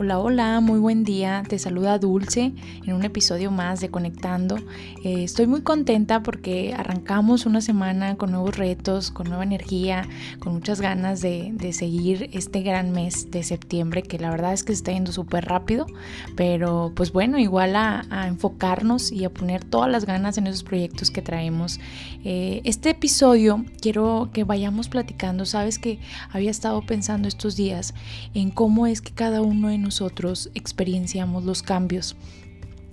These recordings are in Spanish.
Hola, hola, muy buen día. Te saluda Dulce en un episodio más de Conectando. Eh, estoy muy contenta porque arrancamos una semana con nuevos retos, con nueva energía, con muchas ganas de, seguir este gran mes de septiembre que la verdad es que se está yendo súper rápido, pero pues bueno, igual a, enfocarnos y a poner todas las ganas en esos proyectos que traemos. Eh, este episodio quiero que vayamos platicando, sabes que había estado pensando estos días en cómo es que cada uno de nosotros experienciamos los cambios.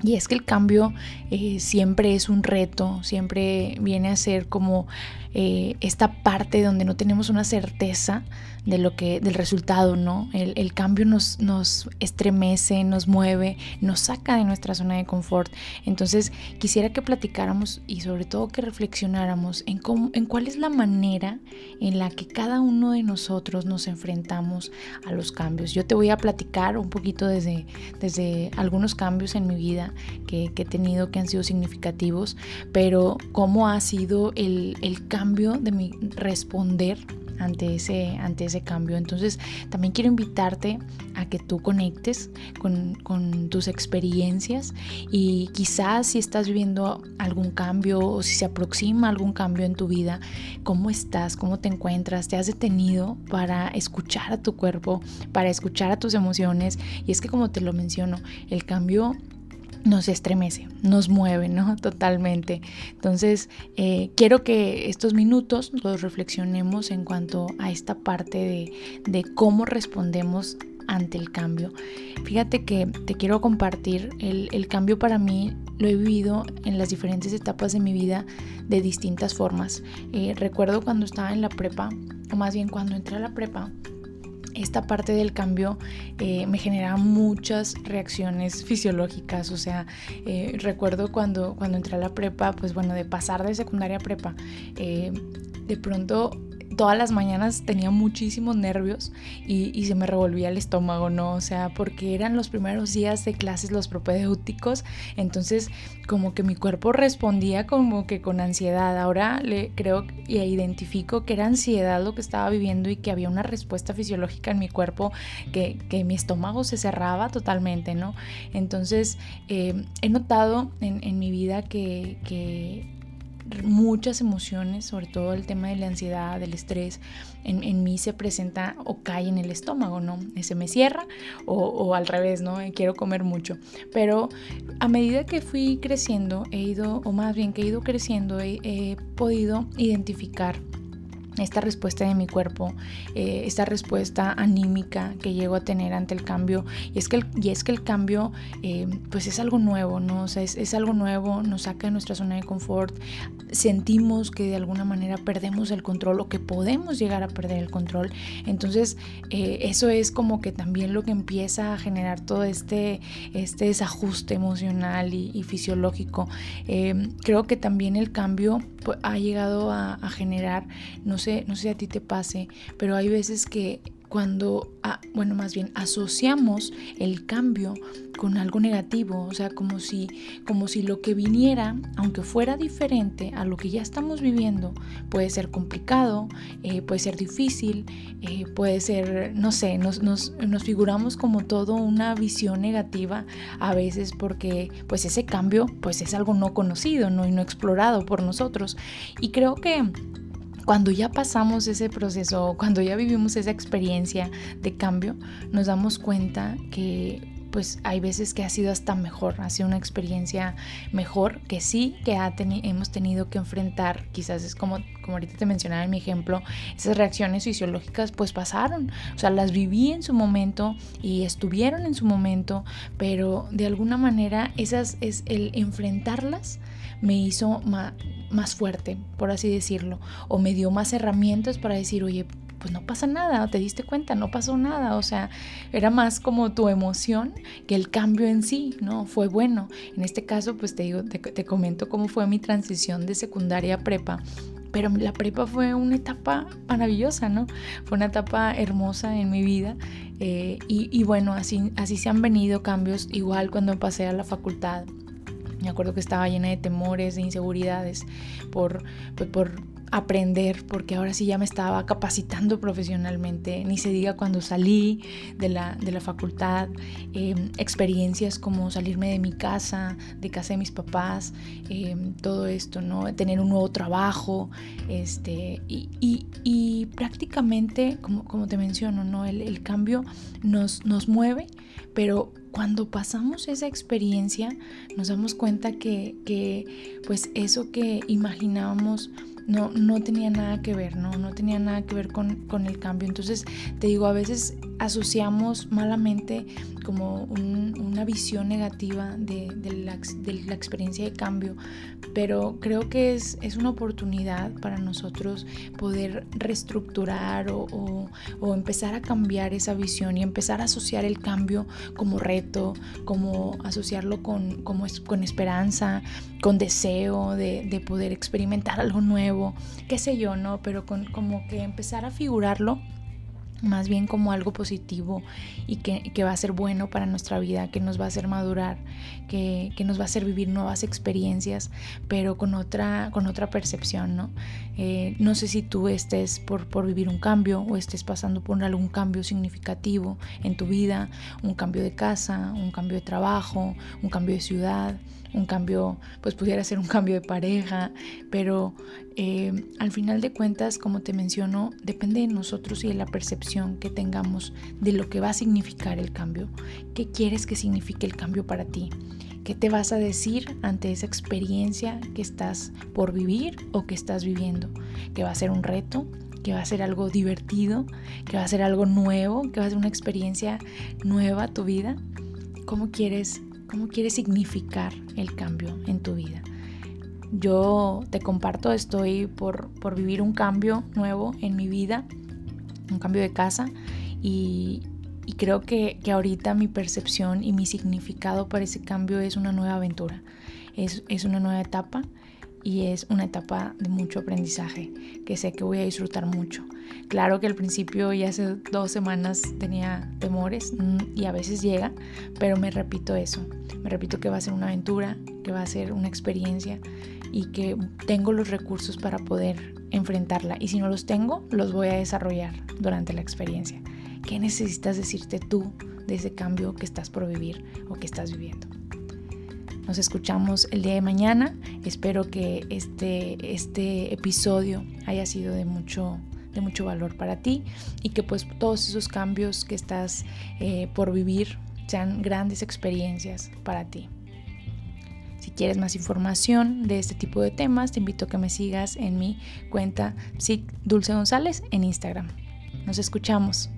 Y es que el cambio eh, siempre es un reto, siempre viene a ser como eh, esta parte donde no tenemos una certeza de lo que, del resultado, ¿no? El, cambio nos, nos, estremece, nos mueve, nos saca de nuestra zona de confort. Entonces, quisiera que platicáramos y sobre todo que reflexionáramos en, cómo, en cuál es la manera en la que cada uno de nosotros nos enfrentamos a los cambios. Yo te voy a platicar un poquito desde, desde algunos cambios en mi vida que, he tenido que han sido significativos, pero cómo ha sido el, el cambio de mi responder ante ese, ante ese cambio. Entonces también quiero invitarte a que tú conectes con, con, tus experiencias y quizás si estás viviendo algún cambio o si se aproxima algún cambio en tu vida, ¿cómo estás? ¿Cómo te encuentras? ¿Te has detenido para escuchar a tu cuerpo, para escuchar a tus emociones? Y es que como te lo menciono, el cambio nos estremece, nos mueve, ¿no? Totalmente. Entonces, eh, quiero que estos minutos los reflexionemos en cuanto a esta parte de, cómo respondemos ante el cambio. Fíjate que te quiero compartir, el, cambio para mí lo he vivido en las diferentes etapas de mi vida de distintas formas. Eh, recuerdo cuando estaba en la prepa, o más bien cuando entré a la prepa, esta parte del cambio eh, me genera muchas reacciones fisiológicas. O sea, eh, recuerdo cuando, cuando entré a la prepa, pues bueno, de pasar de secundaria a prepa, eh, de pronto todas las mañanas tenía muchísimos nervios y, se me revolvía el estómago, ¿no? O sea, porque eran los primeros días de clases los propedéuticos, entonces como que mi cuerpo respondía como que con ansiedad. Ahora le creo y identifico que era ansiedad lo que estaba viviendo y que había una respuesta fisiológica en mi cuerpo, que, mi estómago se cerraba totalmente, ¿no? Entonces eh, he notado en, en mi vida que, que muchas emociones, sobre todo el tema de la ansiedad, del estrés, en, mí se presenta o cae en el estómago, ¿no? Se me cierra o, al revés, ¿no? Quiero comer mucho. Pero a medida que fui creciendo, he ido, o más bien que he ido creciendo, he podido identificar esta respuesta de mi cuerpo, eh, esta respuesta anímica que llego a tener ante el cambio. Y es que el, y es que el cambio eh, pues es algo nuevo, ¿no? O sea, es, algo nuevo, nos saca de nuestra zona de confort, sentimos que de alguna manera perdemos el control o que podemos llegar a perder el control. Entonces, eh, eso es como que también lo que empieza a generar todo este, este desajuste emocional y, fisiológico. creo que también el cambio pues, ha llegado a, a generar, no no sé si a ti te pase, pero hay veces que cuando, ah, bueno, más bien asociamos el cambio con algo negativo, o sea, como si, como si lo que viniera, aunque fuera diferente a lo que ya estamos viviendo, puede ser complicado, eh, puede ser difícil, eh, puede ser, no sé, nos, nos, nos figuramos como todo una visión negativa a veces porque pues ese cambio pues es algo no conocido, ¿no? y no explorado por nosotros. Y creo que cuando ya pasamos ese proceso, cuando ya vivimos esa experiencia de cambio, nos damos cuenta que pues hay veces que ha sido hasta mejor, ha sido una experiencia mejor que sí que ha hemos tenido que enfrentar, quizás es como, como ahorita te mencionaba en mi ejemplo, esas reacciones fisiológicas pues pasaron, o sea, las viví en su momento y estuvieron en su momento, pero de alguna manera esas es el enfrentarlas me hizo más fuerte, por así decirlo, o me dio más herramientas para decir, oye, pues no pasa nada, te diste cuenta, no pasó nada, o sea, era más como tu emoción que el cambio en sí, ¿no? Fue bueno. En este caso, pues te digo, te, comento cómo fue mi transición de secundaria a prepa pero la prepa fue una etapa maravillosa, ¿no? Fue una etapa hermosa en mi vida eh, y, y, bueno, así, así se han venido cambios, igual cuando pasé a la facultad. Me acuerdo que estaba llena de temores, de inseguridades por, pues, por aprender, porque ahora sí ya me estaba capacitando profesionalmente, ni se diga cuando salí de la, de la facultad, em, experiencias como salirme de mi casa, de casa de mis papás, em, todo esto, ¿no? Tener un nuevo trabajo, este, y, y, prácticamente, como, como, te menciono, ¿no? El, el cambio nos, nos mueve, pero cuando pasamos esa experiencia nos damos cuenta que, que pues eso que imaginábamos no, no tenía nada que ver, ¿no? No tenía nada que ver con, con el cambio. Entonces, te digo, a veces asociamos malamente como una visión negativa de, la, experiencia de cambio, pero creo que es, es una oportunidad para nosotros poder reestructurar o, empezar a cambiar esa visión y empezar a asociar el cambio como reto, como asociarlo con, como con esperanza, con deseo de, de poder experimentar algo nuevo, qué sé yo, ¿no? Pero con, como que empezar a figurarlo más bien como algo positivo y que, va a ser bueno para nuestra vida, que nos va a hacer madurar, que, nos va a hacer vivir nuevas experiencias, pero con otra, con otra percepción, ¿no? Eh, no sé si tú estés por, por vivir un cambio o estés pasando por algún cambio significativo en tu vida, un cambio de casa, un cambio de trabajo, un cambio de ciudad, un cambio, pues pudiera ser un cambio de pareja, pero eh, al final de cuentas, como te menciono, depende de nosotros y de la percepción que tengamos de lo que va a significar el cambio. ¿Qué quieres que signifique el cambio para ti? ¿Qué te vas a decir ante esa experiencia que estás por vivir o que estás viviendo? ¿Que va a ser un reto? ¿Que va a ser algo divertido? ¿Que va a ser algo nuevo? ¿Que va a ser una experiencia nueva a tu vida? ¿Cómo quieres ¿Cómo quieres significar el cambio en tu vida? Yo te comparto, estoy por, por vivir un cambio nuevo en mi vida, un cambio de casa y, creo que, que, ahorita mi percepción y mi significado para ese cambio es una nueva aventura, es, es una nueva etapa y es una etapa de mucho aprendizaje que sé que voy a disfrutar mucho. Claro que al principio y hace dos semanas tenía temores mm, y a veces llega, pero me repito eso, me repito que va a ser una aventura, que va a ser una experiencia y que tengo los recursos para poder enfrentarla y si no los tengo, los voy a desarrollar durante la experiencia. ¿Qué necesitas decirte tú de ese cambio que estás por vivir o que estás viviendo? Nos escuchamos el día de mañana. Espero que este, este episodio haya sido de mucho, de mucho valor para ti y que pues todos esos cambios que estás eh, por vivir sean grandes experiencias para ti. Quieres más información de este tipo de temas, te invito a que me sigas en mi cuenta Dulce González en Instagram. Nos escuchamos.